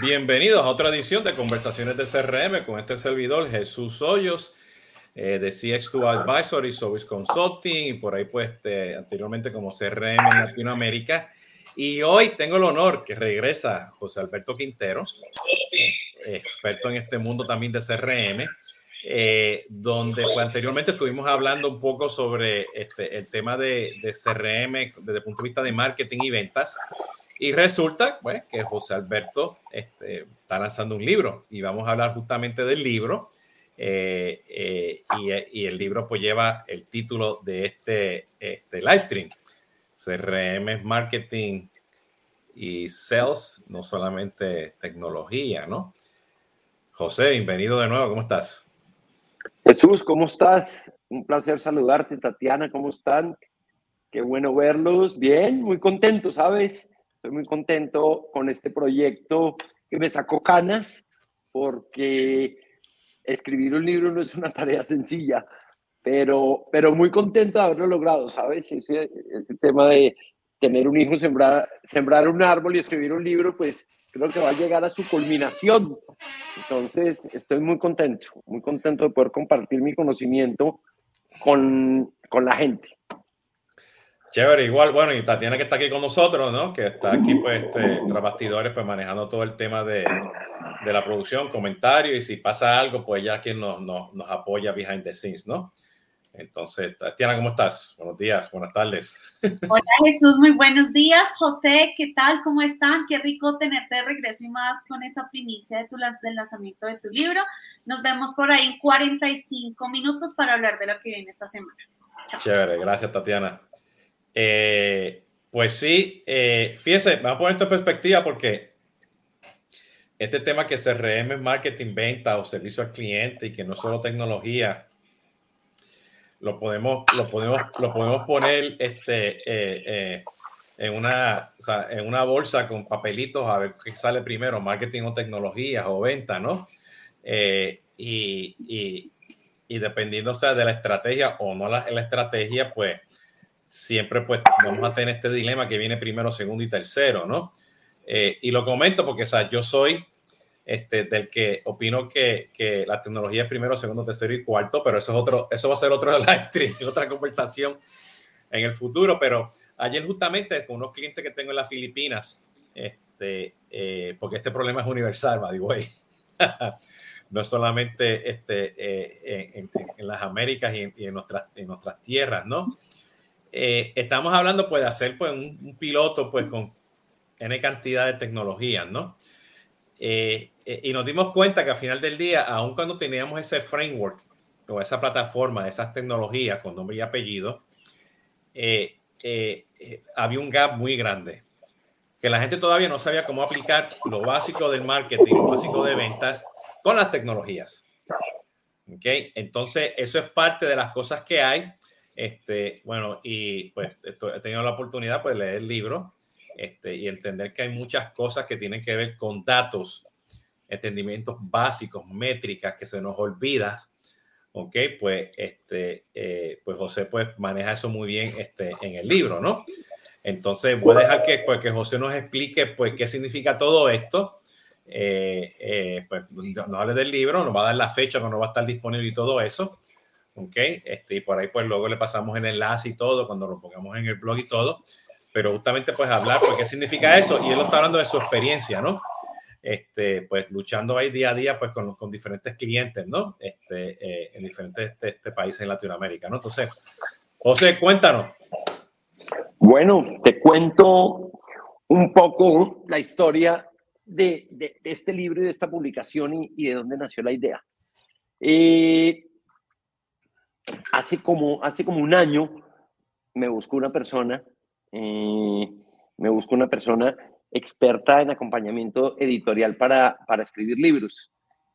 Bienvenidos a otra edición de Conversaciones de CRM con este servidor Jesús Hoyos eh, de CX2 Advisory, Service Consulting y por ahí pues este, anteriormente como CRM en Latinoamérica. Y hoy tengo el honor que regresa José Alberto Quintero, experto en este mundo también de CRM, eh, donde pues, anteriormente estuvimos hablando un poco sobre este, el tema de, de CRM desde el punto de vista de marketing y ventas. Y resulta pues, que José Alberto este, está lanzando un libro y vamos a hablar justamente del libro. Eh, eh, y, y, el libro pues lleva el título de este, este live stream. CRM marketing y sales, no solamente tecnología, ¿no? José, bienvenido de nuevo, ¿cómo estás? Jesús, ¿cómo estás? Un placer saludarte, Tatiana, ¿cómo están? Qué bueno verlos. Bien, muy contento, ¿sabes? Estoy muy contento con este proyecto que me sacó canas porque escribir un libro no es una tarea sencilla, pero, pero muy contento de haberlo logrado, ¿sabes? Ese, ese tema de tener un hijo, sembrar, sembrar un árbol y escribir un libro, pues creo que va a llegar a su culminación. Entonces, estoy muy contento, muy contento de poder compartir mi conocimiento con, con la gente. Chévere, igual, bueno, y Tatiana que está aquí con nosotros, ¿no? Que está aquí, pues, este, tras bastidores, pues, manejando todo el tema de, de, la producción, comentarios, y si pasa algo, pues ya quien nos, nos, nos, apoya behind the scenes, ¿no? Entonces, Tatiana, ¿cómo estás? Buenos días, buenas tardes. Hola Jesús, muy buenos días. José, ¿qué tal? ¿Cómo están? Qué rico tenerte de regreso y más con esta primicia de tu, del lanzamiento de tu libro. Nos vemos por ahí en 45 minutos para hablar de lo que viene esta semana. Chao. Chévere, gracias Tatiana. Eh, pues sí, eh, fíjese, vamos a poner esto en perspectiva porque este tema que CRM es marketing, venta o servicio al cliente y que no solo tecnología, lo podemos, lo podemos, lo podemos poner este, eh, eh, en, una, en una bolsa con papelitos a ver qué sale primero, marketing o tecnología o venta, ¿no? Eh, y, y, dependiendo sea, de la estrategia o no la estrategia, pues siempre pues vamos a tener este dilema que viene primero, segundo y tercero, ¿no? Eh, y lo comento porque, o sea, yo soy este, del que opino que, que, la tecnología es primero, segundo, tercero y cuarto, pero eso es otro, eso va a ser otro live stream, otra conversación en el futuro. Pero ayer justamente con unos clientes que tengo en las Filipinas, este, eh, porque este problema es universal, by the way. no solamente este, eh, en, en, las Américas y en, y en, nuestras, en nuestras tierras, ¿no? Eh, estamos hablando pues de hacer pues un, un, piloto pues con N cantidad de tecnologías, ¿no? Eh, eh, y nos dimos cuenta que al final del día, aun cuando teníamos ese framework o esa plataforma, esas tecnologías con nombre y apellido, eh, había un gap muy grande. Que la gente todavía no sabía cómo aplicar lo básico del marketing, lo básico de ventas con las tecnologías. ¿Ok? Entonces, eso es parte de las cosas que hay este, bueno, y pues he tenido la oportunidad pues, de leer el libro este, y entender que hay muchas cosas que tienen que ver con datos, entendimientos básicos, métricas que se nos olvidan. Ok, pues, este, eh, pues José pues maneja eso muy bien este, en el libro, ¿no? Entonces voy a dejar que, pues, que José nos explique pues qué significa todo esto. Eh, eh, pues nos hable del libro, nos va a dar la fecha cuando va a estar disponible y todo eso. ¿Ok? Este, y por ahí pues luego le pasamos el enlace y todo, cuando lo pongamos en el blog y todo, pero justamente pues hablar, pues qué significa eso, y él está hablando de su experiencia, ¿no? Este, pues luchando ahí día a día pues con, con diferentes clientes, ¿no? Este, eh, en diferentes este, este países en Latinoamérica, ¿no? Entonces, José, cuéntanos. Bueno, te cuento un poco la historia de, de, de este libro y de esta publicación y, y de dónde nació la idea. Eh, hace como, hace como un año me buscó una persona, eh, me buscó una persona experta en acompañamiento editorial para, para escribir libros.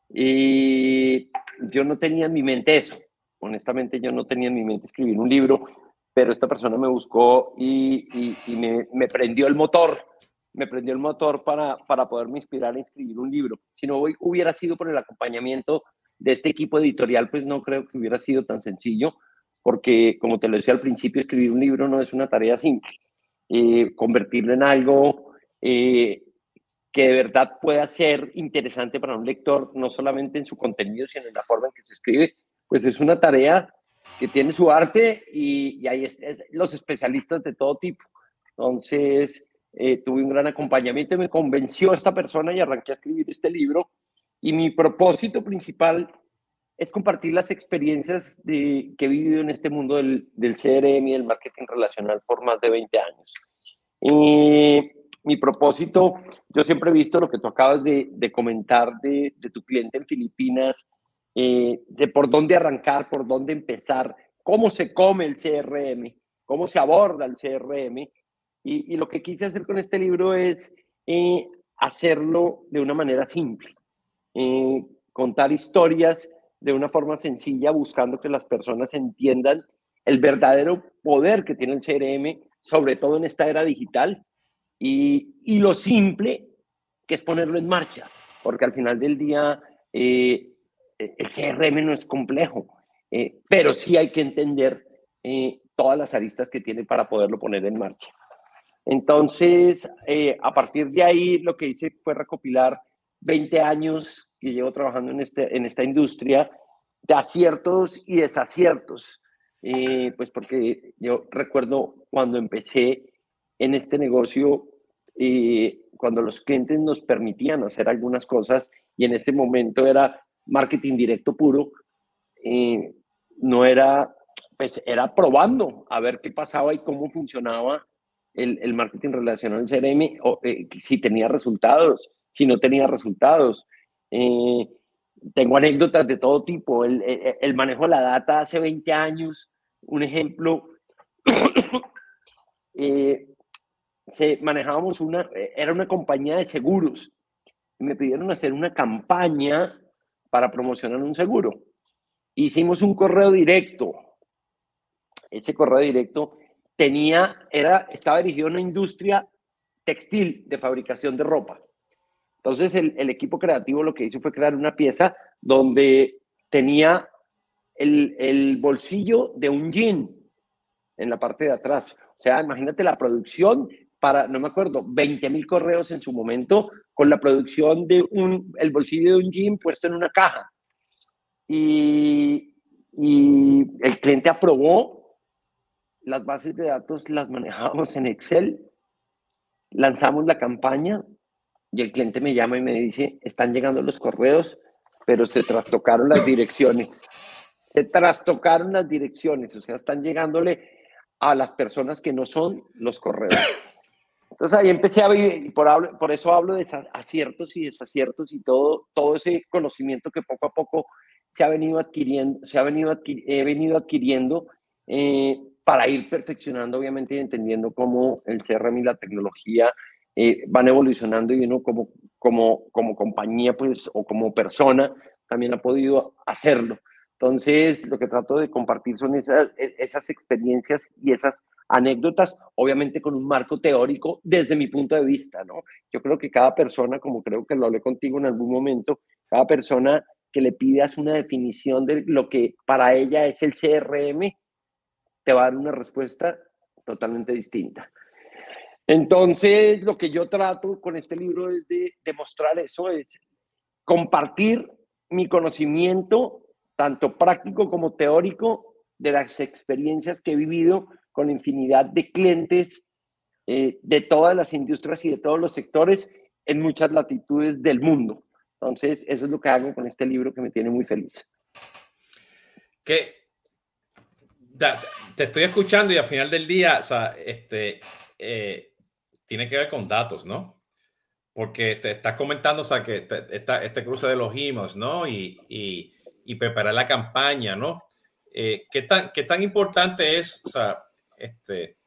Y yo no tenía en mi mente eso. Honestamente, yo no tenía en mi mente escribir un libro, pero esta persona me buscó y, y, y me, me, prendió el motor, me prendió el motor para, para poderme inspirar a escribir un libro. Si no hubiera sido por el acompañamiento de este equipo editorial, pues no creo que hubiera sido tan sencillo, porque como te lo decía al principio, escribir un libro no es una tarea simple. Eh, convertirlo en algo eh, que de verdad pueda ser interesante para un lector, no solamente en su contenido, sino en la forma en que se escribe, pues es una tarea que tiene su arte y, y ahí es, los especialistas de todo tipo. Entonces, eh, tuve un gran acompañamiento me convenció esta persona y arranqué a escribir este libro. Y mi propósito principal es compartir las experiencias que he vivido en este mundo del, CRM y del marketing relacional por más de 20 años. Y mi propósito, yo siempre he visto lo que tú acabas de, comentar de, tu cliente en Filipinas, eh, de por dónde arrancar, por dónde empezar, cómo se come el CRM, cómo se aborda el CRM. Y, y lo que quise hacer con este libro es eh, hacerlo de una manera simple, eh, contar historias de una forma sencilla, buscando que las personas entiendan el verdadero poder que tiene el CRM, sobre todo en esta era digital, y, y lo simple que es ponerlo en marcha, porque al final del día eh, el CRM no es complejo, eh, pero sí hay que entender eh, todas las aristas que tiene para poderlo poner en marcha. Entonces, a partir de ahí, lo que hice fue recopilar 20 años que llevo trabajando en, este, en esta industria de aciertos y desaciertos. Eh, pues porque yo recuerdo cuando empecé en este negocio, eh, cuando los clientes nos permitían hacer algunas cosas y en ese momento era marketing directo puro, eh, no era, pues era probando a ver qué pasaba y cómo funcionaba el, el marketing relacional al CRM, o, eh, si tenía resultados, si no tenía resultados. Eh, tengo anécdotas de todo tipo. El, manejo de la data hace 20 años, un ejemplo, eh, se, manejábamos una, era una compañía de seguros. Me pidieron hacer una campaña para promocionar un seguro. Hicimos un correo directo. Ese correo directo tenía, era, estaba dirigido a una industria textil de fabricación de ropa. Entonces el, el, equipo creativo lo que hizo fue crear una pieza donde tenía el, el, bolsillo de un jean en la parte de atrás. O sea, imagínate la producción para, no me acuerdo, 20 mil correos en su momento con la producción de un, el bolsillo de un jean puesto en una caja. Y, y el cliente aprobó las bases de datos las manejamos en Excel, lanzamos la campaña y el cliente me llama y me dice, están llegando los correos, pero se trastocaron las direcciones. Se trastocaron las direcciones, o sea, están llegándole a las personas que no son los correos. Entonces ahí empecé a vivir, por, por eso hablo de aciertos y desaciertos y todo, todo ese conocimiento que poco a poco se ha venido adquiriendo, se ha venido, he venido adquiriendo eh, para ir perfeccionando, obviamente, y entendiendo cómo el CRM y la tecnología eh, van evolucionando y uno como, como, como compañía, pues, o como persona, también ha podido hacerlo. Entonces, lo que trato de compartir son esas, e, esas experiencias y esas anécdotas, obviamente con un marco teórico desde mi punto de vista, ¿no? Yo creo que cada persona, como creo que lo hablé contigo en algún momento, cada persona que le pidas una definición de lo que para ella es el CRM, te va a dar una respuesta totalmente distinta. Entonces, lo que yo trato con este libro es de demostrar eso, es compartir mi conocimiento, tanto práctico como teórico, de las experiencias que he vivido con infinidad de clientes eh, de todas las industrias y de todos los sectores en muchas latitudes del mundo. Entonces, eso es lo que hago con este libro que me tiene muy feliz. ¿Qué, te estoy escuchando y al final del día, o sea, este, eh, tiene que ver con datos, ¿no? Porque te estás comentando, o sea, que te, esta, este cruce de los himos, ¿no? Y, y, y, preparar la campaña, ¿no? Eh, ¿qué, tan, ¿Qué tan importante es, o sea, este,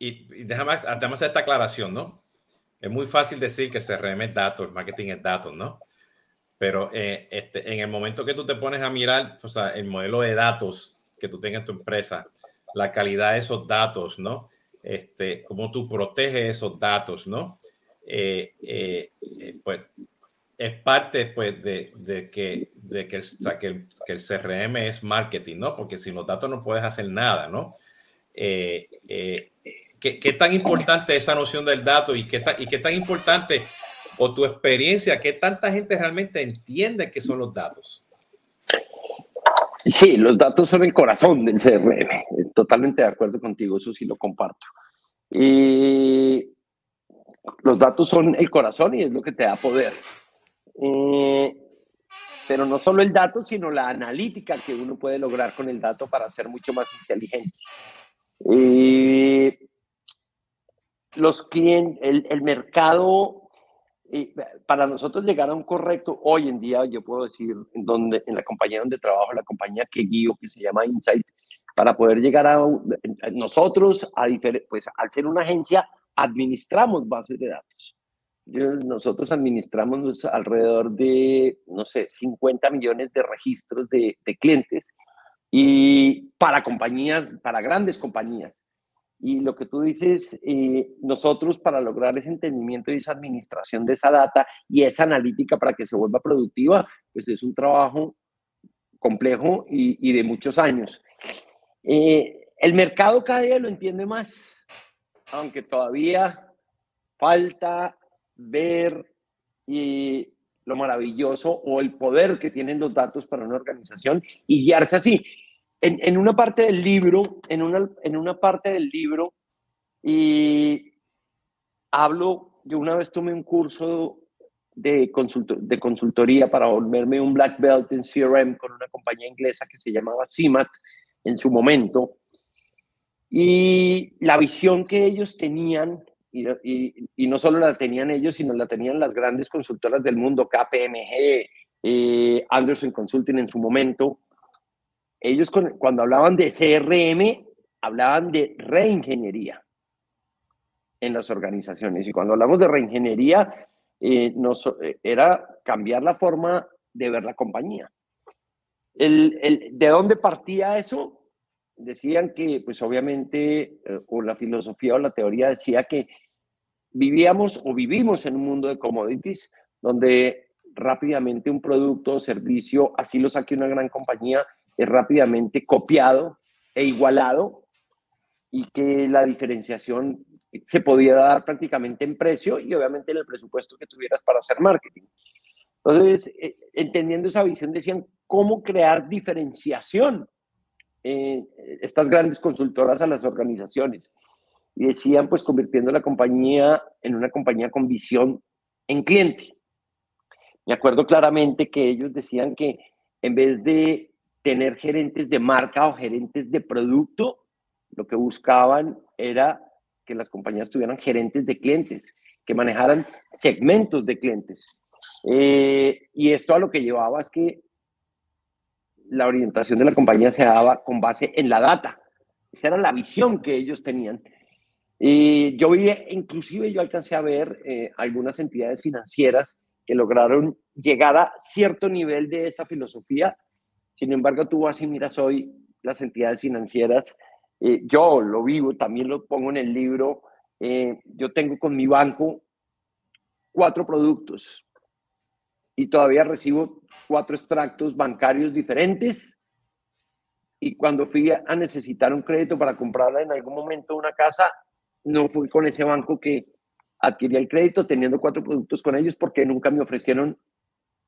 y, y déjame, déjame hacer esta aclaración, ¿no? Es muy fácil decir que CRM es datos, marketing es datos, ¿no? Pero eh, este, en el momento que tú te pones a mirar, o sea, el modelo de datos que tú tengas en tu empresa, la calidad de esos datos, ¿no? Este, cómo tú proteges esos datos, ¿no? Eh, eh, eh, pues es parte pues, de, que, de que, o que, el, que, el, CRM es marketing, ¿no? Porque sin los datos no puedes hacer nada, ¿no? ¿qué, ¿qué, tan importante es esa noción del dato y qué, tan importante o tu experiencia, qué tanta gente realmente entiende qué son los datos? Sí, los datos son el corazón del CRM. Totalmente de acuerdo contigo, eso sí lo comparto. Y los datos son el corazón y es lo que te da poder. Eh, pero no solo el dato, sino la analítica que uno puede lograr con el dato para ser mucho más inteligente. Eh, los clientes, el, el mercado para nosotros llegar a un correcto, hoy en día yo puedo decir, en, donde, en la compañía donde trabajo, la compañía que guío, que se llama Insight, para poder llegar a, nosotros, a pues al ser una agencia, administramos bases de datos. Nosotros administramos alrededor de, no sé, 50 millones de registros de, de clientes y para compañías, para grandes compañías. Y lo que tú dices, eh, nosotros para lograr ese entendimiento y esa administración de esa data y esa analítica para que se vuelva productiva, pues es un trabajo complejo y, de muchos años. Eh, el mercado cada día lo entiende más, aunque todavía falta ver y lo maravilloso o el poder que tienen los datos para una organización y guiarse así en, una parte del libro, en una, en una parte del libro, y hablo, yo una vez tomé un curso de, de consultoría para volverme un black belt en CRM con una compañía inglesa que se llamaba CIMAT en su momento. Y la visión que ellos tenían, y, y, no solo la tenían ellos, sino la tenían las grandes consultoras del mundo, KPMG, eh, Anderson Consulting en su momento, ellos cuando hablaban de CRM, hablaban de reingeniería en las organizaciones. Y cuando hablamos de reingeniería, eh, eh, era cambiar la forma de ver la compañía. ¿De dónde partía eso? Decían que, pues obviamente, eh, o la filosofía o la teoría decía que vivíamos o vivimos en un mundo de commodities donde rápidamente un producto o servicio, así lo saque una gran compañía, es rápidamente copiado e igualado y que la diferenciación se podía dar prácticamente en precio y obviamente en el presupuesto que tuvieras para hacer marketing. Entonces, eh, entendiendo esa visión, decían cómo crear diferenciación en estas grandes consultoras a las organizaciones. Y decían, pues, convirtiendo la compañía en una compañía con visión en cliente. Me acuerdo claramente que ellos decían que en vez de tener gerentes de marca o gerentes de producto, lo que buscaban era que las compañías tuvieran gerentes de clientes, que manejaran segmentos de clientes. Eh, y esto a lo que llevaba es que la orientación de la compañía se daba con base en la data. Esa era la visión que ellos tenían. Y yo vi, inclusive yo alcancé a ver eh, algunas entidades financieras que lograron llegar a cierto nivel de esa filosofía sin embargo, tú vas y miras hoy las entidades financieras, eh, yo lo vivo, también lo pongo en el libro, eh, yo tengo con mi banco cuatro productos y todavía recibo cuatro extractos bancarios diferentes. Y cuando fui a necesitar un crédito para comprarla en algún momento una casa, no fui con ese banco que adquirí el crédito teniendo cuatro productos con ellos porque nunca me ofrecieron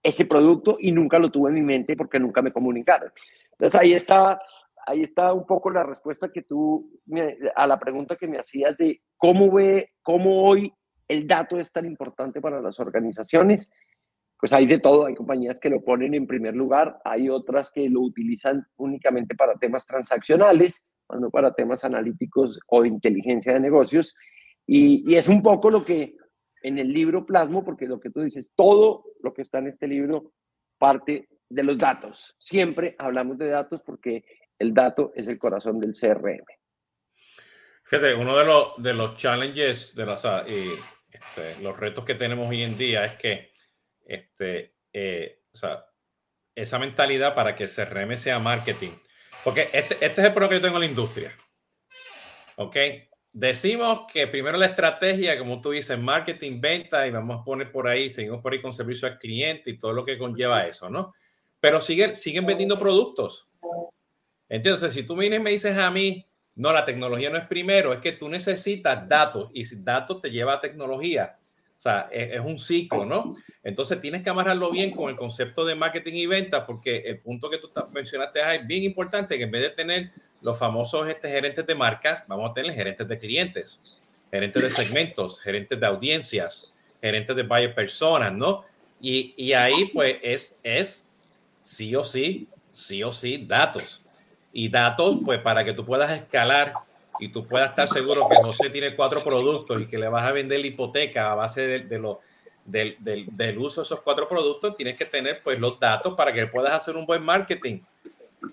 ese producto y nunca lo tuve en mi mente porque nunca me comunicaron. Entonces ahí está, ahí está un poco la respuesta que tú, a la pregunta que me hacías de cómo ve, cómo hoy el dato es tan importante para las organizaciones. Pues hay de todo, hay compañías que lo ponen en primer lugar, hay otras que lo utilizan únicamente para temas transaccionales, no para temas analíticos o inteligencia de negocios. Y es un poco lo que, en el libro plasmo, porque lo que tú dices, todo lo que está en este libro parte de los datos. Siempre hablamos de datos porque el dato es el corazón del CRM. Fíjate, uno de los, de los challenges, de los, este, los retos que tenemos hoy en día es que este, eh, o sea, esa mentalidad para que el CRM sea marketing. Porque este, este es el problema que yo tengo en la industria. ¿Ok? Decimos que primero la estrategia, como tú dices, marketing, venta, y vamos a poner por ahí, seguimos por ahí con servicio al cliente y todo lo que conlleva eso, ¿no? Pero siguen, siguen vendiendo productos. Entonces, si tú vienes y me dices a mí No, la tecnología no es primero, es que tú necesitas datos y si datos te lleva a tecnología. O sea, es, un ciclo, ¿no? Entonces tienes que amarrarlo bien con el concepto de marketing y venta, porque el punto que tú mencionaste es bien importante, que en vez de tener los famosos este, gerentes de marcas, vamos a tener gerentes de clientes, gerentes de segmentos, gerentes de audiencias, gerentes de varias personas, ¿no? Y, y ahí pues es, es sí o sí, sí o sí datos y datos, pues para que tú puedas escalar y tú puedas estar seguro que José tiene cuatro productos y que le vas a vender la hipoteca a base de, de lo, del, del, del, uso de esos cuatro productos, tienes que tener pues los datos para que puedas hacer un buen marketing.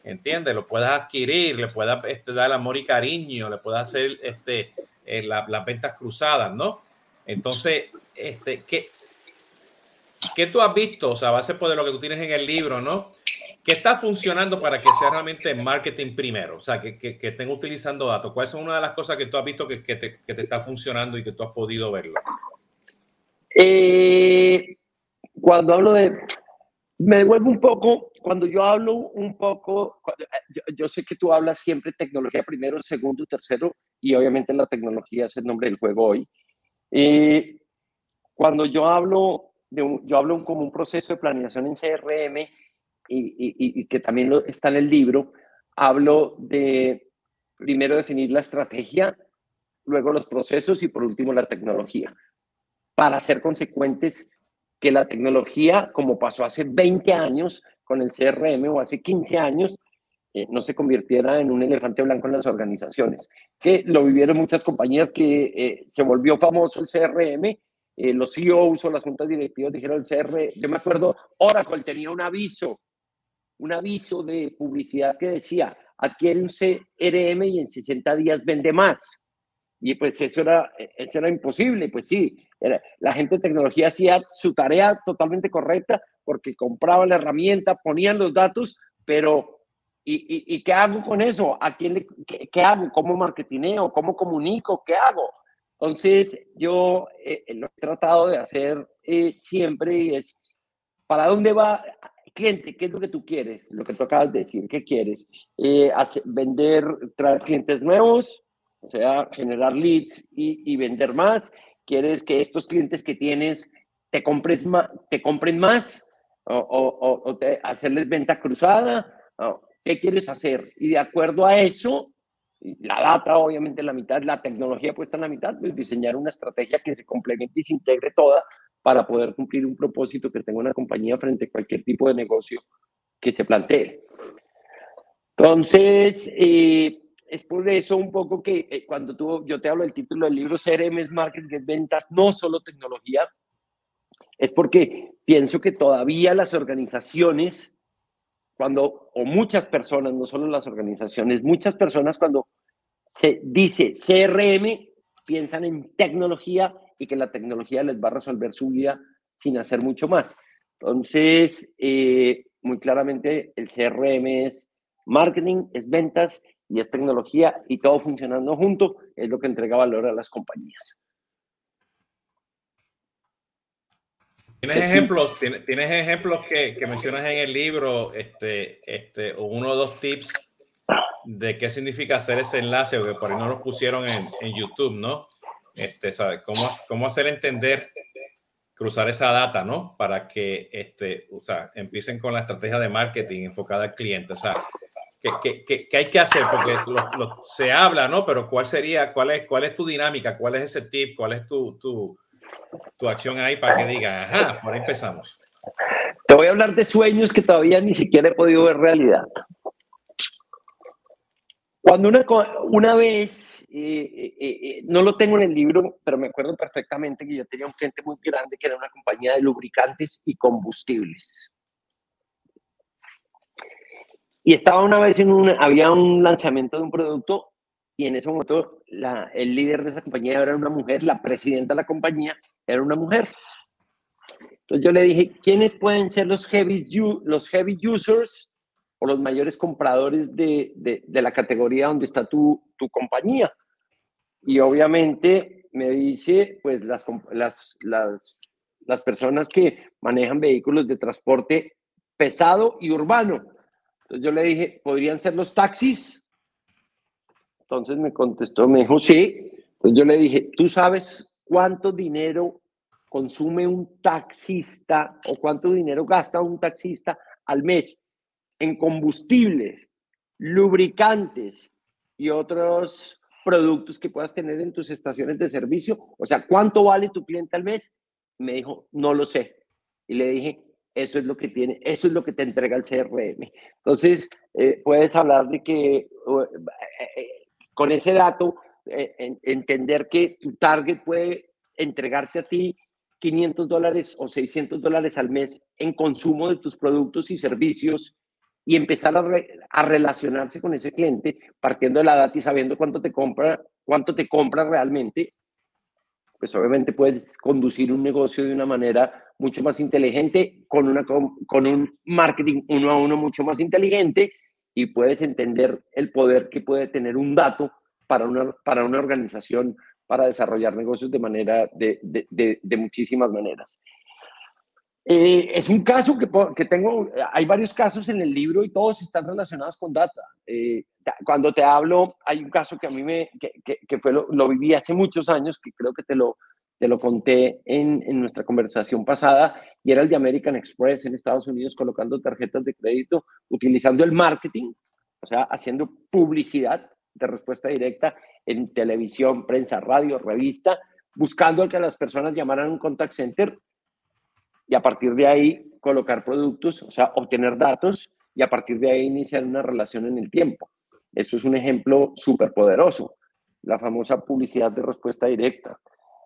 ¿Entiendes? Lo puedas adquirir, le puedas este, dar amor y cariño, le puedas hacer este, eh, las ventas cruzadas, ¿no? Entonces, este, ¿qué, ¿qué tú has visto? O sea, a base pues, de lo que tú tienes en el libro, ¿no? ¿Qué está funcionando para que sea realmente marketing primero? O sea, que, que, estén utilizando datos. ¿Cuáles son una de las cosas que tú has visto que, que, te, que te, está funcionando y que tú has podido verlo? Eh, cuando hablo de... Me devuelvo un poco, cuando yo hablo un poco, yo, yo, sé que tú hablas siempre tecnología primero, segundo, tercero, y obviamente la tecnología es el nombre del juego hoy. Eh, cuando yo hablo, de un, yo hablo como un proceso de planeación en CRM, y, que también está en el libro, hablo de primero definir la estrategia, luego los procesos y por último la tecnología, para ser consecuentes que la tecnología, como pasó hace 20 años con el CRM o hace 15 años, eh, no se convirtiera en un elefante blanco en las organizaciones, que lo vivieron muchas compañías que eh, se volvió famoso el CRM, eh, los CEOs o las juntas directivas dijeron el CRM, yo me acuerdo, Oracle tenía un aviso un aviso de publicidad que decía, adquiere un CRM y en 60 días vende más. Y pues eso era, eso era imposible, pues sí, la gente de tecnología hacía su tarea totalmente correcta porque compraban la herramienta, ponían los datos, pero ¿y, qué hago con eso? ¿A quién le, qué, hago? ¿Cómo marketineo? ¿Cómo comunico? ¿Qué hago? Entonces yo eh, lo he tratado de hacer eh, siempre es, ¿para dónde va? cliente, ¿qué es lo que tú quieres? Lo que tú acabas de decir, ¿qué quieres? Eh, vender, traer clientes nuevos, o sea, generar leads y, vender más. ¿Quieres que estos clientes que tienes te, compres te compren más o, o, hacerles venta cruzada? ¿Qué quieres hacer? Y de acuerdo a eso, la data obviamente la mitad, la tecnología puesta en la mitad, pues diseñar una estrategia que se complemente y se integre toda para poder cumplir un propósito que tenga una compañía frente a cualquier tipo de negocio que se plantee. Entonces, eh, es por eso un poco que eh, cuando tú, yo te hablo del título del libro CRM es Marketing, es Ventas, no solo tecnología, es porque pienso que todavía las organizaciones, cuando, o muchas personas, no solo las organizaciones, muchas personas cuando se dice CRM, piensan en tecnología y que la tecnología les va a resolver su vida sin hacer mucho más. Entonces, eh, muy claramente el CRM es marketing, es ventas y es tecnología y todo funcionando junto es lo que entrega valor a las compañías. ¿Tienes ejemplos, ¿tienes, tienes ejemplos que, que, mencionas en el libro, este, este, o uno o dos tips de qué significa hacer ese enlace, o que por ahí no los pusieron en, en YouTube, ¿no? este, ¿sabe? ¿Cómo, ¿Cómo hacer entender, cruzar esa data, ¿no? Para que este, o sea, empiecen con la estrategia de marketing enfocada al cliente. O sea, ¿qué, qué, qué hay que hacer? Porque se habla, ¿no? Pero ¿cuál sería, cuál es, cuál es tu dinámica? ¿Cuál es ese tip? ¿Cuál es tu, tu, tu acción ahí para que diga, ajá, por ahí empezamos? Te voy a hablar de sueños que todavía ni siquiera he podido ver realidad. Cuando una, una vez, eh, eh, eh, no lo tengo en el libro, pero me acuerdo perfectamente que yo tenía un cliente muy grande que era una compañía de lubricantes y combustibles. Y estaba una vez en un, había un lanzamiento de un producto y en ese momento el líder de esa compañía era una mujer, la presidenta de la compañía era una mujer. Entonces yo le dije, ¿quiénes pueden ser los heavy, los heavy users o los mayores compradores de, de, la categoría donde está tu, tu, compañía. Y obviamente me dice, pues las, las, las, las personas que manejan vehículos de transporte pesado y urbano. Entonces yo le dije, podrían ser los taxis, Entonces me contestó, me dijo, sí. Entonces yo le dije, ¿tú sabes cuánto dinero consume un taxista o cuánto dinero gasta un taxista al mes en combustibles, lubricantes y otros productos que puedas tener en tus estaciones de servicio? O sea, ¿cuánto vale tu cliente al mes? Me dijo, no lo sé. Y le dije, eso es lo que tiene, eso es lo que te entrega el CRM. Entonces, eh, puedes hablar de que eh, eh, con ese dato, entender que tu target puede entregarte a ti 500 dólares o 600 dólares al mes en consumo de tus productos y servicios y empezar a, a, relacionarse con ese cliente partiendo de la data y sabiendo cuánto te compra, cuánto te compra realmente, pues obviamente puedes conducir un negocio de una manera mucho más inteligente, con, una, con un marketing uno a uno mucho más inteligente y puedes entender el poder que puede tener un dato para una, para una organización para desarrollar negocios de manera de, de, de, muchísimas maneras. Eh, es un caso que, que, tengo, hay varios casos en el libro y todos están relacionados con data. Eh, cuando te hablo, hay un caso que a mí me, que, que, fue lo, lo, viví hace muchos años, que creo que te lo, te lo conté en, nuestra conversación pasada, y era el de American Express en Estados Unidos colocando tarjetas de crédito, utilizando el marketing, o sea, haciendo publicidad de respuesta directa en televisión, prensa, radio, revista, buscando que las personas llamaran a un contact center y a partir de ahí colocar productos, o sea, obtener datos y a partir de ahí iniciar una relación en el tiempo. Eso es un ejemplo súper poderoso, la famosa publicidad de respuesta directa.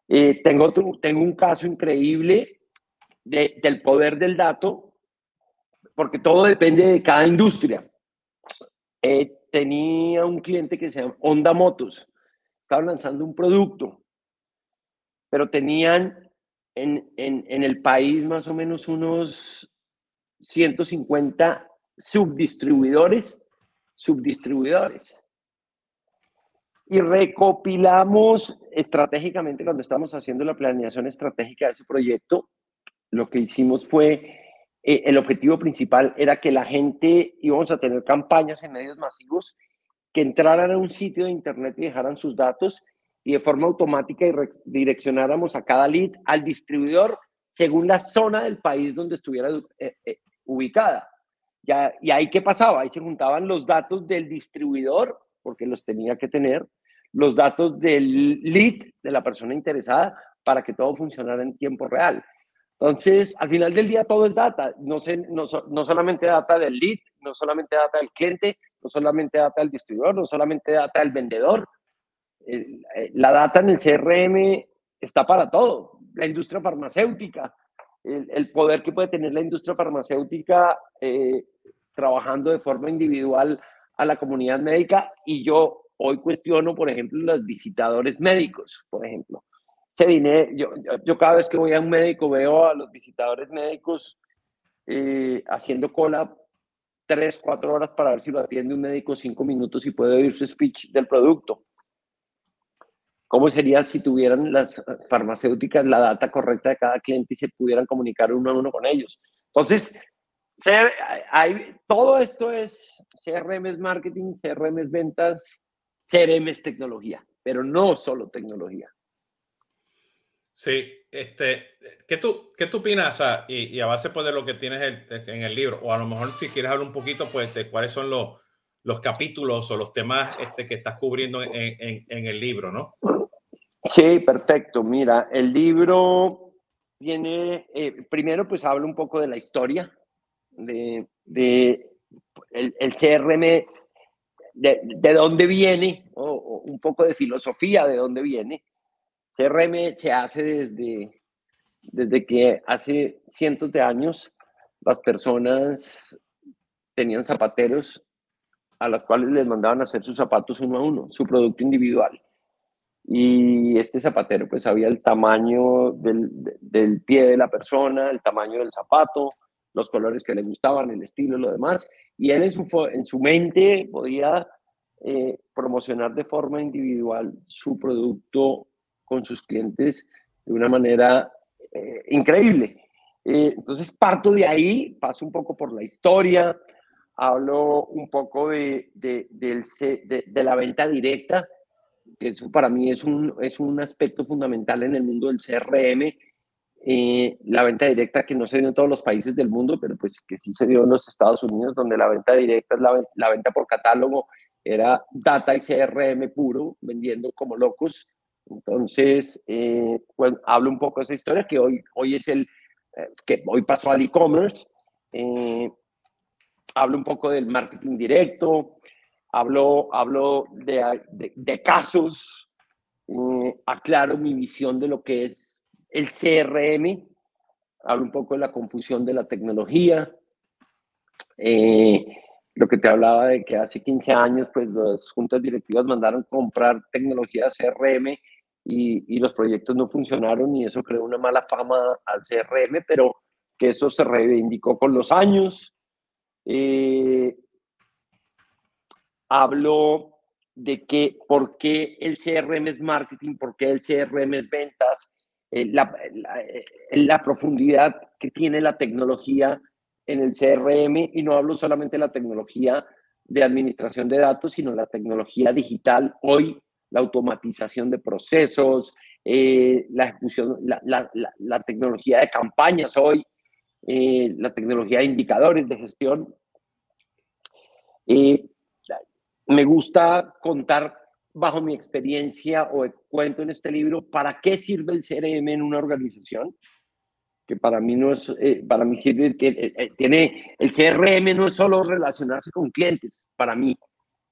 Eh, tengo, tengo un caso increíble de, del poder del dato, porque todo depende de cada industria. Eh, tenía un cliente que se llama Honda Motos, estaban lanzando un producto, pero tenían en, en, en el país más o menos unos 150 subdistribuidores, subdistribuidores y recopilamos estratégicamente cuando estamos haciendo la planeación estratégica de ese proyecto. Lo que hicimos fue, eh, el objetivo principal era que la gente íbamos a tener campañas en medios masivos que entraran a un sitio de internet y dejaran sus datos y de forma automática y direccionáramos a cada lead al distribuidor según la zona del país donde estuviera eh, eh, ubicada. Ya, y ahí qué pasaba? Ahí se juntaban los datos del distribuidor porque los tenía que tener, los datos del lead de la persona interesada para que todo funcionara en tiempo real. Entonces, al final del día todo es data, no, no, no solamente data del lead, no solamente data del cliente, no solamente data del distribuidor, no solamente data del vendedor. Eh, la data en el CRM está para todo. La industria farmacéutica, el, poder que puede tener la industria farmacéutica eh, trabajando de forma individual a la comunidad médica y yo hoy cuestiono, por ejemplo, los visitadores médicos, por ejemplo. Se vine, yo, yo, cada vez que voy a un médico veo a los visitadores médicos eh, haciendo cola tres, cuatro horas para ver si lo atiende un médico cinco minutos y puede oír su speech del producto. ¿Cómo sería si tuvieran las farmacéuticas la data correcta de cada cliente y se pudieran comunicar uno a uno con ellos? Entonces, hay, todo esto es CRM es marketing, CRM es ventas, CRM es tecnología, pero no solo tecnología. Sí, este, ¿qué tú, qué tú opinas? y, a base pues, de lo que tienes en, el libro, o a lo mejor si quieres hablar un poquito pues, de cuáles son los, los capítulos o los temas este, que estás cubriendo en, en el libro, ¿no? Sí, perfecto. Mira, el libro tiene, eh, primero pues habla un poco de la historia, de, de el, el, CRM, de, de dónde viene, o, un poco de filosofía de dónde viene. CRM se hace desde, desde que hace cientos de años las personas tenían zapateros a las cuales les mandaban hacer sus zapatos uno a uno, su producto individual. Y este zapatero pues sabía el tamaño del, del pie de la persona, el tamaño del zapato, los colores que le gustaban, el estilo, lo demás, y él en su, en su mente podía eh, promocionar de forma individual su producto con sus clientes de una manera eh, increíble. Eh, entonces parto de ahí, paso un poco por la historia, hablo un poco de, de, de, la venta directa, que eso para mí es un, es un aspecto fundamental en el mundo del CRM. Eh, la venta directa que no se dio en todos los países del mundo, pero pues que sí se dio en los Estados Unidos, donde la venta directa es la, la venta por catálogo, era data y CRM puro, vendiendo como locos. Entonces, eh, pues hablo un poco de esa historia que hoy, hoy es el, eh, que hoy pasó al e-commerce. Eh, hablo un poco del marketing directo, hablo, hablo de, de, casos, aclaro mi visión de lo que es el CRM, hablo un poco de la confusión de la tecnología. lo que te hablaba de que hace 15 años, pues las juntas directivas mandaron comprar tecnología CRM y, los proyectos no funcionaron y eso creó una mala fama al CRM, pero que eso se reivindicó con los años. Eh, hablo de que por qué el CRM es marketing, por qué el CRM es ventas, eh, la, eh, la, profundidad que tiene la tecnología en el CRM y no hablo solamente de la tecnología de administración de datos, sino la tecnología digital hoy la automatización de procesos, eh, la ejecución, la, tecnología de campañas hoy, eh, la tecnología de indicadores de gestión. Eh, me gusta contar bajo mi experiencia o cuento en este libro para qué sirve el CRM en una organización que para mí no es, para mí sirve que tiene, el CRM no es solo relacionarse con clientes, para mí,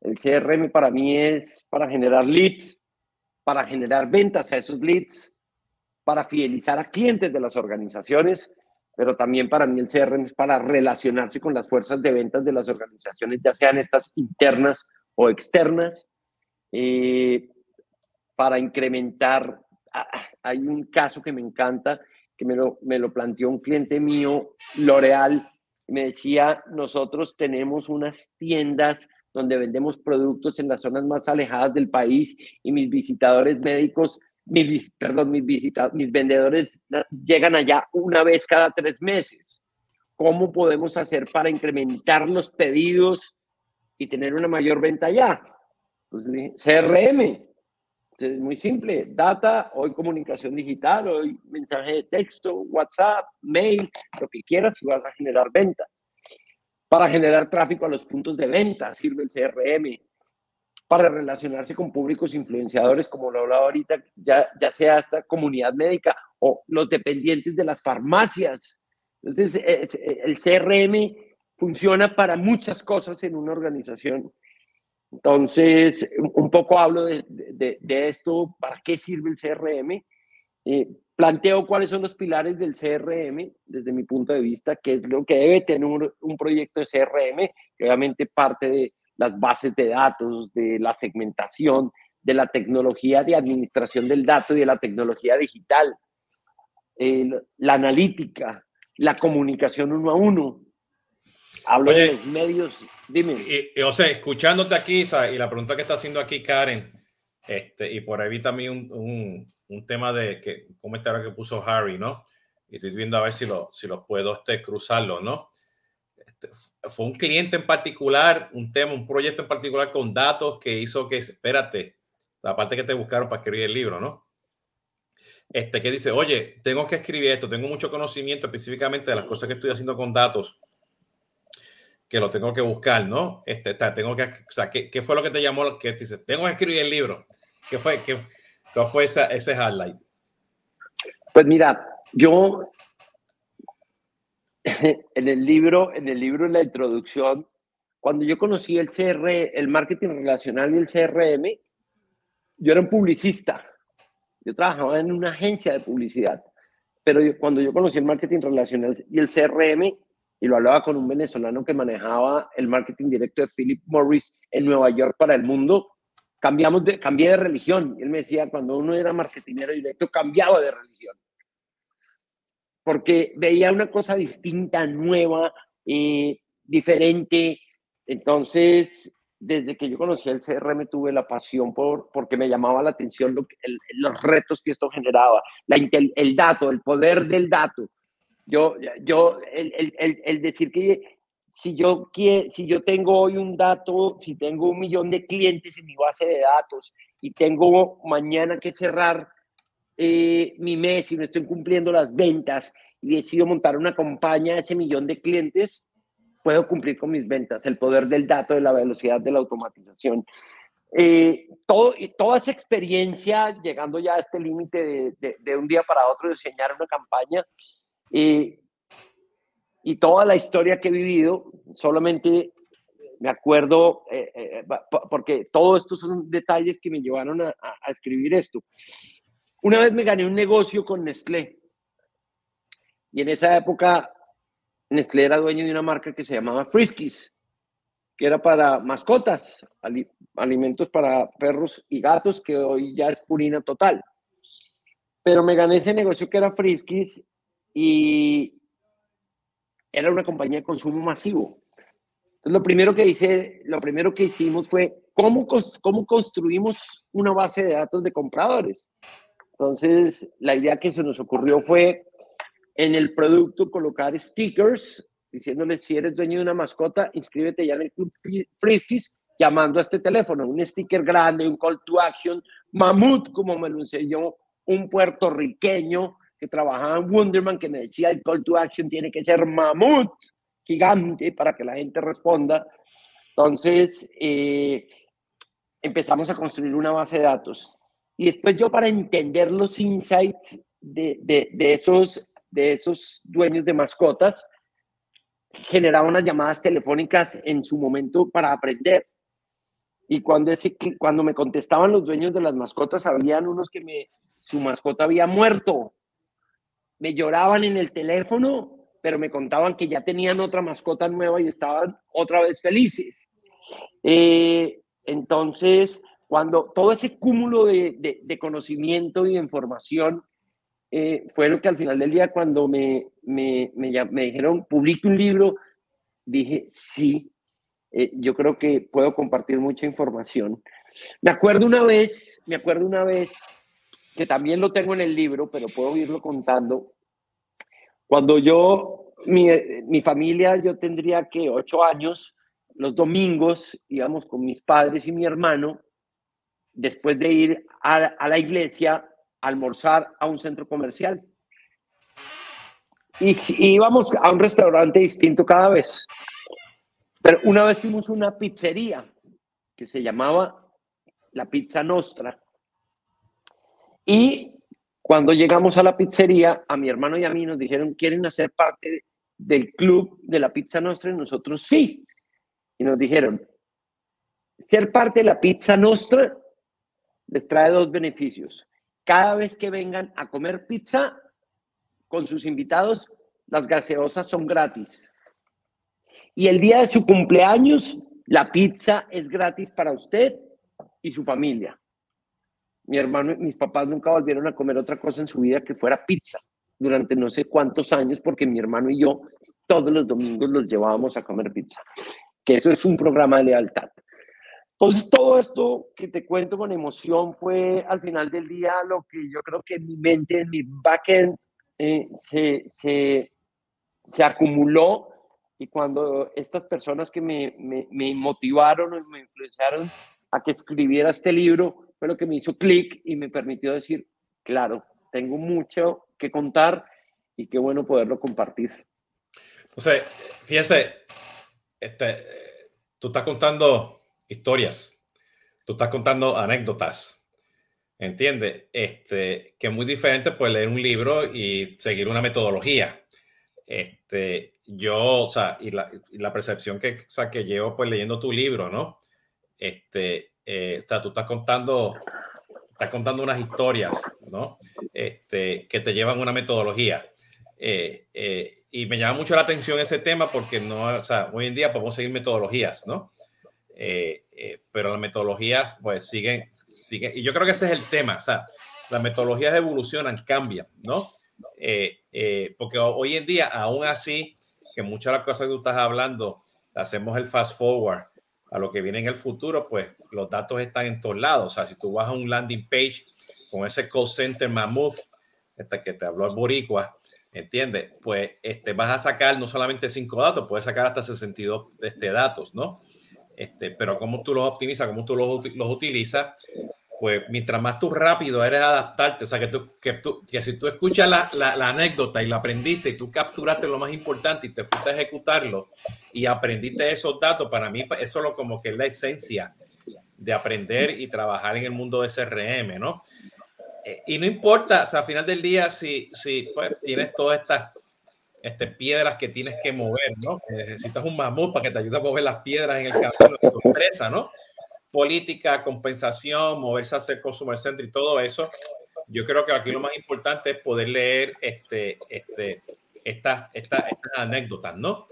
el CRM para mí es para generar leads, para generar ventas a esos leads, para fidelizar a clientes de las organizaciones, pero también para mí el CRM es para relacionarse con las fuerzas de ventas de las organizaciones, ya sean estas internas o externas, eh, para incrementar. Ah, hay un caso que me encanta, que me lo, me lo planteó un cliente mío, L'Oreal, me decía, nosotros tenemos unas tiendas donde vendemos productos en las zonas más alejadas del país y mis visitadores médicos, mis, perdón, mis, mis vendedores llegan allá una vez cada tres meses. ¿Cómo podemos hacer para incrementar los pedidos y tener una mayor venta allá? Pues CRM. Es muy simple. Data, hoy comunicación digital, hoy mensaje de texto, WhatsApp, mail, lo que quieras y vas a generar ventas para generar tráfico a los puntos de venta, sirve el CRM, para relacionarse con públicos influenciadores, como lo hablaba ahorita, ya, ya sea esta comunidad médica o los dependientes de las farmacias. Entonces, el CRM funciona para muchas cosas en una organización. Entonces, un poco hablo de, de, esto, para qué sirve el CRM. Eh, planteo cuáles son los pilares del CRM desde mi punto de vista, que es lo que debe tener un, proyecto de CRM, que obviamente parte de las bases de datos, de la segmentación, de la tecnología de administración del dato y de la tecnología digital, la analítica, la comunicación uno a uno. Hablo de los medios, dime. o sea, escuchándote aquí, y la pregunta que está haciendo aquí Karen, este, y por ahí también un un tema de que, comentario que puso Harry, ¿no? Y estoy viendo a ver si lo, si lo puedo este, cruzarlo, ¿no? Este, fue un cliente en particular, un tema, un proyecto en particular con datos que hizo que, espérate, la parte que te buscaron para escribir el libro, ¿no? Este que dice, oye, tengo que escribir esto, tengo mucho conocimiento específicamente de las cosas que estoy haciendo con datos, que lo tengo que buscar, ¿no? Este, tengo que, o sea, ¿qué, ¿qué, fue lo que te llamó? Que te dice, tengo que escribir el libro. ¿Qué fue? ¿Qué, ¿Cuál fue ese highlight? Pues mira, yo en el libro, en el libro, en la introducción, cuando yo conocí el CR, el marketing relacional y el CRM, yo era un publicista. Yo trabajaba en una agencia de publicidad. Pero cuando yo conocí el marketing relacional y el CRM, y lo hablaba con un venezolano que manejaba el marketing directo de Philip Morris en Nueva York para el mundo, cambiamos de, cambié de religión. él me decía, cuando uno era marketingero directo, cambiaba de religión. Porque veía una cosa distinta, nueva, eh, diferente. Entonces, desde que yo conocí el CRM, tuve la pasión por, porque me llamaba la atención lo los retos que esto generaba, la, el dato, el poder del dato. Yo, yo el, el, el decir que si yo, si yo tengo hoy un dato, si tengo un millón de clientes en mi base de datos y tengo mañana que cerrar eh, mi mes y no estoy cumpliendo las ventas y decido montar una campaña de ese millón de clientes, puedo cumplir con mis ventas. El poder del dato, de la velocidad de la automatización. Eh, todo, toda esa experiencia, llegando ya a este límite de, de, un día para otro, diseñar una campaña, eh, y toda la historia que he vivido, solamente me acuerdo, eh, eh, porque todo esto son detalles que me llevaron a, escribir esto. Una vez me gané un negocio con Nestlé. Y en esa época, Nestlé era dueño de una marca que se llamaba Friskies, que era para mascotas, alimentos para perros y gatos, que hoy ya es purina total. Pero me gané ese negocio que era Friskies y, era una compañía de consumo masivo. Lo primero que hice, lo primero que hicimos fue cómo, cómo construimos una base de datos de compradores. Entonces, la idea que se nos ocurrió fue en el producto colocar stickers diciéndoles si eres dueño de una mascota, inscríbete ya en el Club Friskies llamando a este teléfono, un sticker grande, un call to action, mamut, como me lo enseñó un puertorriqueño que trabajaba en Wonderman que me decía el call to action tiene que ser mamut, gigante, para que la gente responda. Entonces, eh, empezamos a construir una base de datos. Y después yo para entender los insights de, de, esos, de esos dueños de mascotas, generaba unas llamadas telefónicas en su momento para aprender. Y cuando, ese, cuando me contestaban los dueños de las mascotas, habían unos que me, su mascota había muerto me lloraban en el teléfono, pero me contaban que ya tenían otra mascota nueva y estaban otra vez felices. Eh, entonces, cuando todo ese cúmulo de, conocimiento y de información eh, fue lo que al final del día, cuando me, me, me, dijeron, publique un libro, dije, sí, eh, yo creo que puedo compartir mucha información. Me acuerdo una vez, me acuerdo una vez que también lo tengo en el libro, pero puedo irlo contando. Cuando yo, mi, mi familia, yo tendría que ocho años, los domingos íbamos con mis padres y mi hermano, después de ir a, a la iglesia, a almorzar a un centro comercial. Y, y íbamos a un restaurante distinto cada vez. Pero una vez fuimos una pizzería que se llamaba la Pizza Nostra y cuando llegamos a la pizzería, a mi hermano y a mí nos dijeron, ¿quieren hacer parte del club de la Pizza Nostra? Y nosotros sí. Y nos dijeron, ser parte de la Pizza Nostra les trae dos beneficios. Cada vez que vengan a comer pizza con sus invitados, las gaseosas son gratis. Y el día de su cumpleaños, la pizza es gratis para usted y su familia mi hermano y mis papás nunca volvieron a comer otra cosa en su vida que fuera pizza durante no sé cuántos años porque mi hermano y yo todos los domingos los llevábamos a comer pizza, que eso es un programa de lealtad. Entonces todo esto que te cuento con emoción fue al final del día lo que yo creo que en mi mente, en mi backend, eh, se, se, se, acumuló y cuando estas personas que me, me, me motivaron o me influenciaron a que escribiera este libro, fue lo que me hizo clic y me permitió decir, claro, tengo mucho que contar y qué bueno poderlo compartir. Entonces, fíjese, este, tú estás contando historias, tú estás contando anécdotas, ¿entiendes? Este, que es muy diferente pues leer un libro y seguir una metodología. Este, yo, o sea, y la, y la percepción que, o sea, que llevo pues leyendo tu libro, ¿no? Este, eh, o sea, tú estás contando, estás contando unas historias, ¿no? Este, que te llevan una metodología. Eh, eh, y me llama mucho la atención ese tema porque no, o sea, hoy en día podemos seguir metodologías, ¿no? pero las metodologías, pues, siguen, siguen, y yo creo que ese es el tema, o sea, las metodologías evolucionan, cambian, ¿no? porque hoy en día, aún así, que muchas de las cosas que tú estás hablando, hacemos el fast forward, a lo que viene en el futuro, pues los datos están en todos lados. O sea, si tú vas a un landing page con ese call center Mammoth, esta que te habló el Boricua, ¿entiendes? Pues este, vas a sacar no solamente cinco datos, puedes sacar hasta 62 este, datos, ¿no? Este, pero cómo tú los optimizas, cómo tú los, los utilizas, pues mientras más tú rápido eres adaptarte, o sea, que, tú, que, tú, que si tú escuchas la, la, la, anécdota y la aprendiste y tú capturaste lo más importante y te fuiste a ejecutarlo y aprendiste esos datos, para mí eso es lo, como que es la esencia de aprender y trabajar en el mundo de CRM, ¿no? Eh, y no importa, o sea, al final del día, si, si pues, tienes todas estas este, piedras que tienes que mover, ¿no? Necesitas un mamut para que te ayude a mover las piedras en el camino de tu empresa, ¿no? Política, compensación, moverse a hacer consumer center y todo eso. Yo creo que aquí lo más importante es poder leer este, este, estas, estas, anécdotas, ¿no?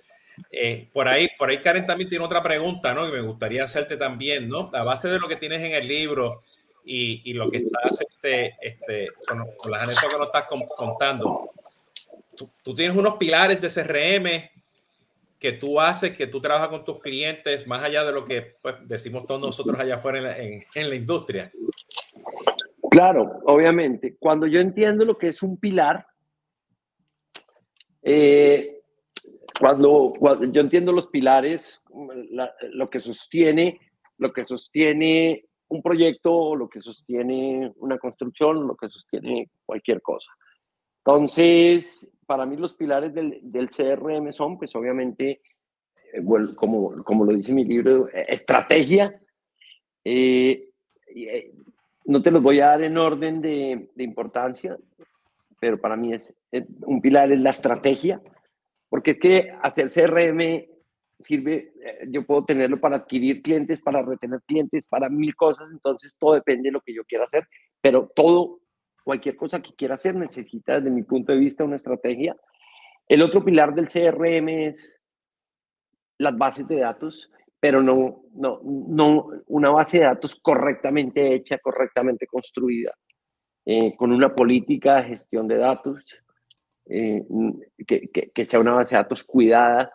Eh, por ahí, por ahí Karen también tiene otra pregunta, ¿no? Que me gustaría hacerte también, ¿no? A base de lo que tienes en el libro y, y lo que estás, este, este, con, las anécdotas que nos estás contando, tú, tienes unos pilares de CRM que tú haces, que tú trabajas con tus clientes, más allá de lo que pues, decimos todos nosotros allá afuera en la, industria? Claro, obviamente. Cuando yo entiendo lo que es un pilar, eh, cuando, yo entiendo los pilares, lo que sostiene, lo que sostiene un proyecto, lo que sostiene una construcción, lo que sostiene cualquier cosa. Entonces, para mí los pilares del, del CRM son, pues obviamente, eh, como, como lo dice mi libro, eh, estrategia. Eh, no te los voy a dar en orden de, de importancia, pero para mí es, un pilar es la estrategia, porque es que hacer CRM sirve, yo puedo tenerlo para adquirir clientes, para retener clientes, para mil cosas, entonces todo depende de lo que yo quiera hacer, pero todo cualquier cosa que quiera hacer necesita, desde mi punto de vista, una estrategia. El otro pilar del CRM es las bases de datos, pero no, no, no una base de datos correctamente hecha, correctamente construida, eh, con una política de gestión de datos, eh, que, que, que, sea una base de datos cuidada,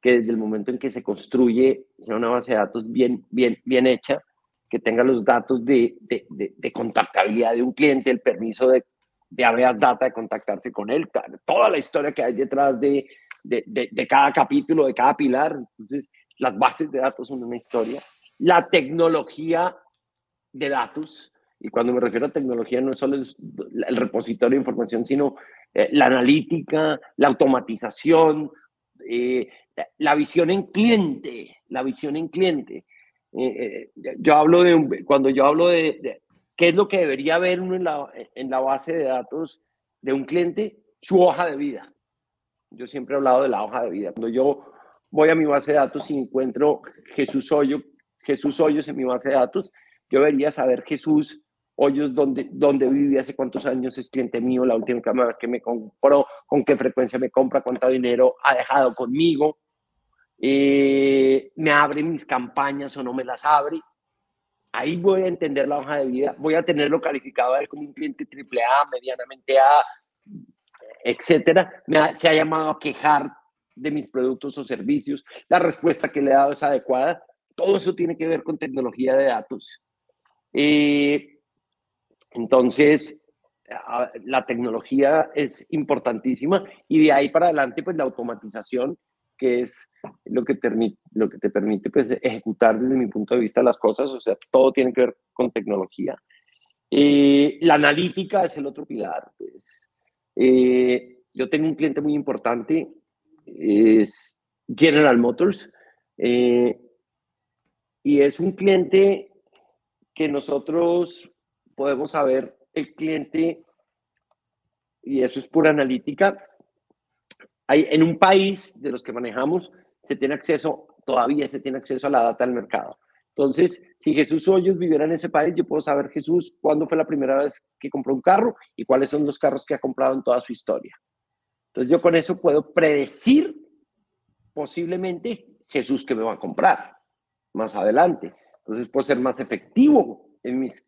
que desde el momento en que se construye sea una base de datos bien, bien, bien hecha que tenga los datos de, de, de, contactabilidad de un cliente, el permiso de, de Abreas Data de contactarse con él, toda la historia que hay detrás de, de, cada capítulo, de cada pilar. Entonces, las bases de datos son una historia. La tecnología de datos, y cuando me refiero a tecnología no es solo el, repositorio de información, sino eh, la analítica, la automatización, eh, la visión en cliente, la visión en cliente. Eh, eh, yo hablo de, cuando yo hablo de, qué es lo que debería ver uno en la, en la base de datos de un cliente, su hoja de vida. Yo siempre he hablado de la hoja de vida. Cuando yo voy a mi base de datos y encuentro Jesús Hoyo, Jesús Hoyos en mi base de datos, yo debería saber Jesús Hoyos dónde, dónde vive, hace cuántos años es cliente mío, la última vez que me compró, con qué frecuencia me compra, cuánto dinero ha dejado conmigo, eh, me abre mis campañas o no me las abre. Ahí voy a entender la hoja de vida, voy a tenerlo calificado a él como un cliente triple A, medianamente A, etcétera. Se ha llamado a quejar de mis productos o servicios, la respuesta que le he dado es adecuada. Todo eso tiene que ver con tecnología de datos. Eh, entonces, la tecnología es importantísima y de ahí para adelante, pues la automatización que es lo que, te, lo que te permite pues, ejecutar desde mi punto de vista las cosas, o sea, todo tiene que ver con tecnología. Eh, la analítica es el otro pilar. Pues. Eh, yo tengo un cliente muy importante, es General Motors, eh, y es un cliente que nosotros podemos saber el cliente, y eso es pura analítica, en un país de los que manejamos, se tiene acceso, todavía se tiene acceso a la data del mercado. Entonces, si Jesús Hoyos viviera en ese país, yo puedo saber Jesús cuándo fue la primera vez que compró un carro y cuáles son los carros que ha comprado en toda su historia. Entonces, yo con eso puedo predecir posiblemente Jesús que me va a comprar más adelante. Entonces, puedo ser más efectivo en mis,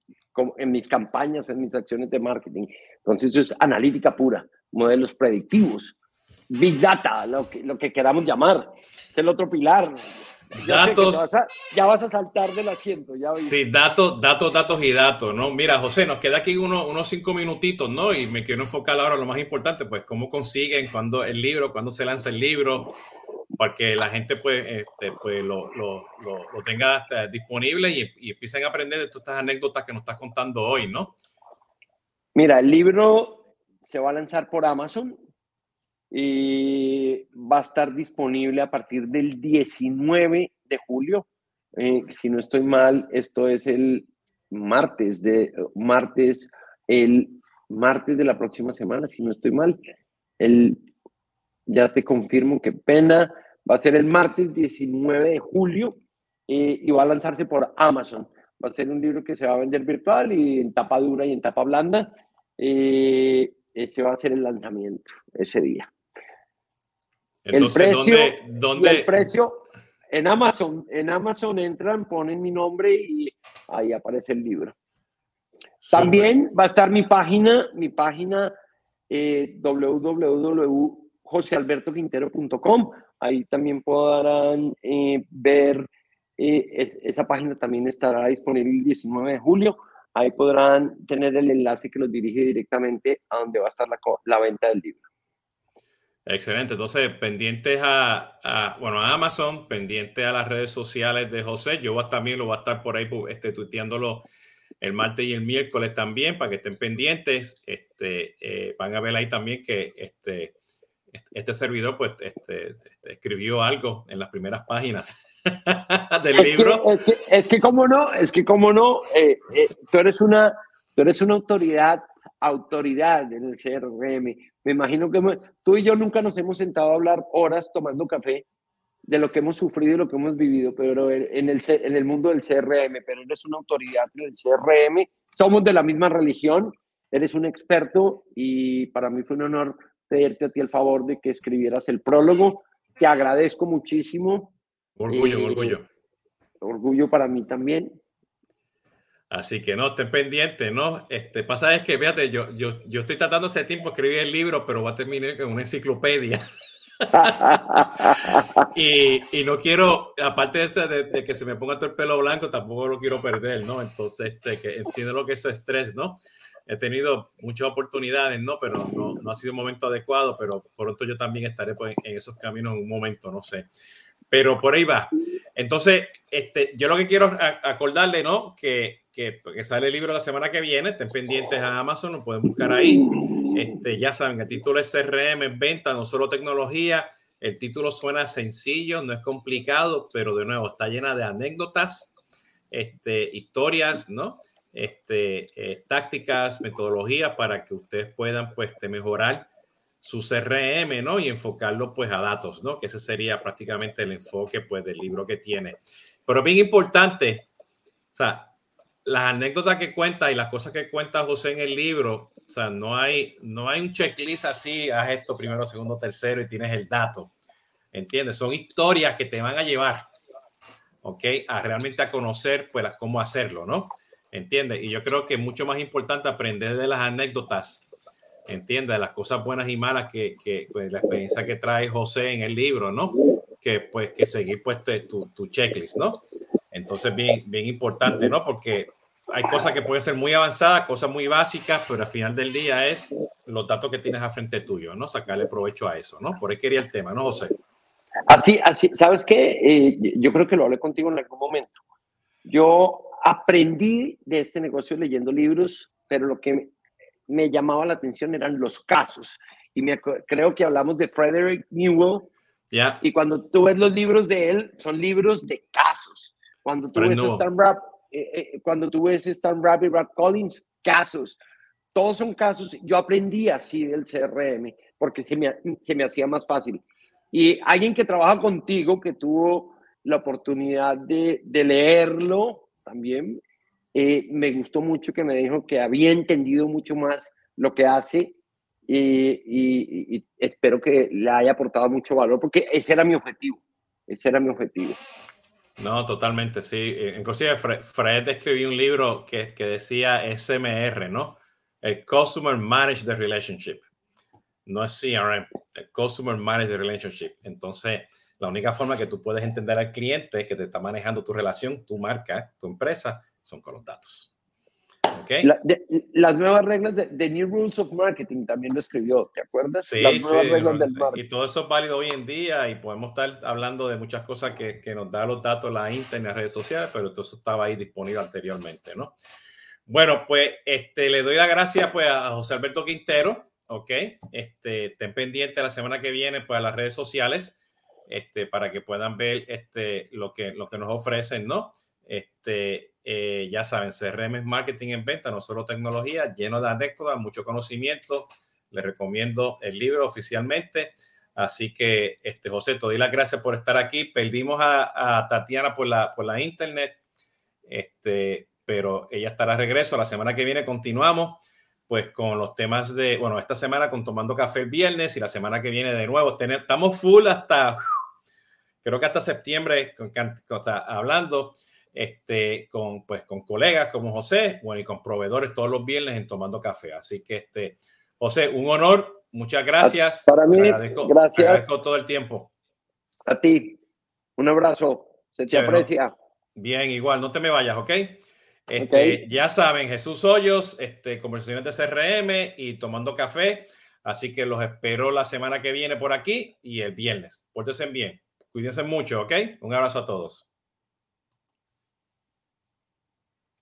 en mis campañas, en mis acciones de marketing. Entonces, eso es analítica pura, modelos predictivos. Big Data, lo que, lo que queramos llamar. Es el otro pilar. datos. ya vas a saltar del asiento, ya Sí, datos, datos, datos y datos, ¿no? Mira, José, nos queda aquí unos cinco minutitos, ¿no? Y me quiero enfocar ahora en lo más importante, pues cómo consiguen, cuando el libro, cuándo se lanza el libro, para que la gente pues, este, pues lo, lo, lo, tenga disponible y, y, empiecen a aprender de todas estas anécdotas que nos estás contando hoy, ¿no? Mira, el libro se va a lanzar por Amazon va a estar disponible a partir del 19 de julio. Eh, si no estoy mal, esto es el martes de martes, el martes de la próxima semana, si no estoy mal. El, ya te confirmo qué pena. Va a ser el martes 19 de julio eh, y va a lanzarse por Amazon. Va a ser un libro que se va a vender virtual y en tapa dura y en tapa blanda. Eh, ese va a ser el lanzamiento ese día. El precio, ¿dónde, el precio en Amazon, en Amazon entran, ponen mi nombre y ahí aparece el libro. También va a estar mi página, mi página eh, www.josealbertoquintero.com. Ahí también podrán eh, ver, eh, esa página también estará disponible el 19 de julio. Ahí podrán tener el enlace que los dirige directamente a donde va a estar la, la venta del libro. Excelente. Entonces, pendientes a, bueno, a Amazon, pendientes a las redes sociales de José. Yo también lo voy a estar por ahí pues, este, tuiteándolo el martes y el miércoles también para que estén pendientes. Este, eh, van a ver ahí también que este, este servidor pues este, este, escribió algo en las primeras páginas del libro. es, que, como no, es que como no, eh, eh, tú eres una, tú eres una autoridad, autoridad en el CRM. Me imagino que tú y yo nunca nos hemos sentado a hablar horas tomando café de lo que hemos sufrido y lo que hemos vivido, pero en el, en el mundo del CRM, pero eres una autoridad en el CRM, somos de la misma religión, eres un experto y para mí fue un honor pedirte a ti el favor de que escribieras el prólogo. Te agradezco muchísimo. Orgullo, eh, orgullo. Orgullo para mí también. Así que no, estén pendientes, ¿no? Este, pasa es que, fíjate, yo, yo, yo estoy tratando hace tiempo de escribir el libro, pero va a terminar con una enciclopedia. y, y, no quiero, aparte de, de, que se me ponga todo el pelo blanco, tampoco lo quiero perder, ¿no? Entonces, este, que entiendo lo que es estrés, ¿no? he tenido muchas oportunidades, ¿no? Pero no, no, ha sido un momento adecuado, pero pronto yo también estaré pues, en esos caminos en un momento, no sé. Pero por ahí va. Entonces, este, yo lo que quiero acordarle, ¿no? Que, que, que, sale el libro la semana que viene, estén pendientes a Amazon, lo pueden buscar ahí. Este, ya saben, el título es CRM en venta, no solo tecnología. El título suena sencillo, no es complicado, pero de nuevo está llena de anécdotas, este, historias, ¿no? este, eh, tácticas, metodologías para que ustedes puedan pues, mejorar su CRM, ¿no? Y enfocarlo pues a datos, ¿no? Que ese sería prácticamente el enfoque pues del libro que tiene. Pero bien importante, o sea, las anécdotas que cuenta y las cosas que cuenta José en el libro, o sea, no hay, no hay un checklist así, haz esto primero, segundo, tercero y tienes el dato. ¿Entiendes? Son historias que te van a llevar, ¿ok? A realmente a conocer pues cómo hacerlo, ¿no? ¿entiendes? Y yo creo que es mucho más importante aprender de las anécdotas, ¿entiendes? De las cosas buenas y malas que, que pues, la experiencia que trae José en el libro, ¿no? Que pues que seguir pues tu, tu checklist, ¿no? Entonces, bien, bien importante, ¿no? Porque hay cosas que pueden ser muy avanzadas, cosas muy básicas, pero al final del día es los datos que tienes a frente tuyo, ¿no? Sacarle provecho a eso, ¿no? Por ahí quería el tema, ¿no, José? Así, así, ¿sabes qué? Eh, yo creo que lo hablé contigo en algún momento. Yo aprendí de este negocio leyendo libros, pero lo que me llamaba la atención eran los casos. Y me, creo que hablamos de Frederick Newell. Yeah. Y cuando tú ves los libros de él, son libros de casos. Cuando tú ves Stan Rap, eh, eh, cuando tú ves Stan y Rap Collins, casos. Todos son casos. Yo aprendí así del CRM porque se me, se me hacía más fácil. Y alguien que trabaja contigo, que tuvo la oportunidad de, de leerlo, también. Eh, me gustó mucho que me dijo que había entendido mucho más lo que hace y, espero que le haya aportado mucho valor porque ese era mi objetivo. Ese era mi objetivo. No, totalmente, sí. Eh, inclusive Fred, escribió un libro que, que decía SMR, ¿no? El Customer Manage the Relationship. No es CRM, el Customer Manage the Relationship. Entonces, La única forma que tú puedes entender al cliente que te está manejando tu relación, tu marca, tu empresa, son con los datos. Okay. las nuevas reglas de, New Rules of Marketing también lo escribió, ¿te acuerdas? Sí, las nuevas sí, reglas del marketing. Y todo eso es válido hoy en día y podemos estar hablando de muchas cosas que, que nos da los datos la internet, las redes sociales, pero todo eso estaba ahí disponible anteriormente, ¿no? Bueno, pues este, le doy la gracias pues, a José Alberto Quintero, ¿ok? Este, estén pendientes la semana que viene pues, a las redes sociales este, para que puedan ver este, lo, que, lo que nos ofrecen, ¿no? Este, eh, ya saben, CRM es marketing en venta, no solo tecnología, lleno de anécdotas, mucho conocimiento. Les recomiendo el libro oficialmente. Así que, este, José, te doy las gracias por estar aquí. Perdimos a, Tatiana por la, por la internet, este, pero ella estará a regreso. La semana que viene continuamos pues con los temas de, bueno, esta semana con Tomando Café el viernes y la semana que viene de nuevo. estamos full hasta, creo que hasta septiembre, con, hablando este, con, pues, con colegas como José, bueno, y con proveedores todos los viernes en Tomando Café. Así que, este, José, un honor, muchas gracias. Para mí, gracias. Agradezco todo el tiempo. A ti, un abrazo, se te aprecia. Bien, igual, no te me vayas, ¿ok? Este, Ya saben, Jesús Hoyos, este, conversaciones de CRM y tomando café. Así que los espero la semana que viene por aquí y el viernes. Pórtense bien. Cuídense mucho, ¿ok? Un abrazo a todos.